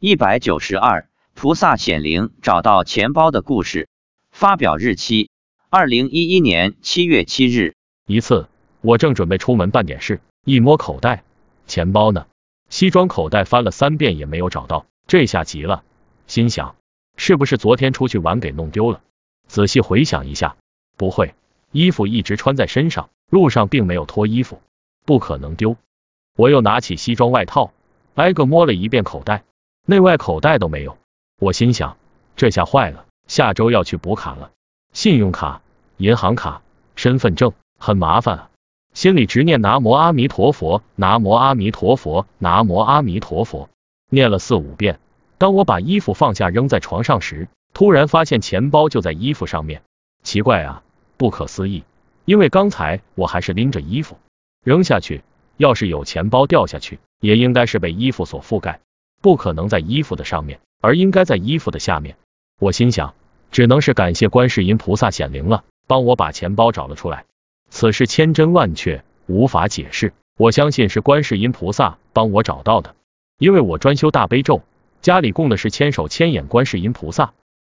一百九十二，菩萨显灵找到钱包的故事。发表日期：二零一一年七月七日。一次，我正准备出门办点事，一摸口袋，钱包呢？西装口袋翻了三遍也没有找到，这下急了，心想是不是昨天出去玩给弄丢了？仔细回想一下，不会，衣服一直穿在身上，路上并没有脱衣服，不可能丢。我又拿起西装外套，挨个摸了一遍口袋。内外口袋都没有，我心想，这下坏了，下周要去补卡了，信用卡、银行卡、身份证，很麻烦啊。心里直念南无阿弥陀佛，南无阿弥陀佛，南无阿弥陀佛，念了四五遍。当我把衣服放下扔在床上时，突然发现钱包就在衣服上面，奇怪啊，不可思议，因为刚才我还是拎着衣服扔下去，要是有钱包掉下去，也应该是被衣服所覆盖。不可能在衣服的上面，而应该在衣服的下面。我心想，只能是感谢观世音菩萨显灵了，帮我把钱包找了出来。此事千真万确，无法解释。我相信是观世音菩萨帮我找到的，因为我专修大悲咒，家里供的是千手千眼观世音菩萨，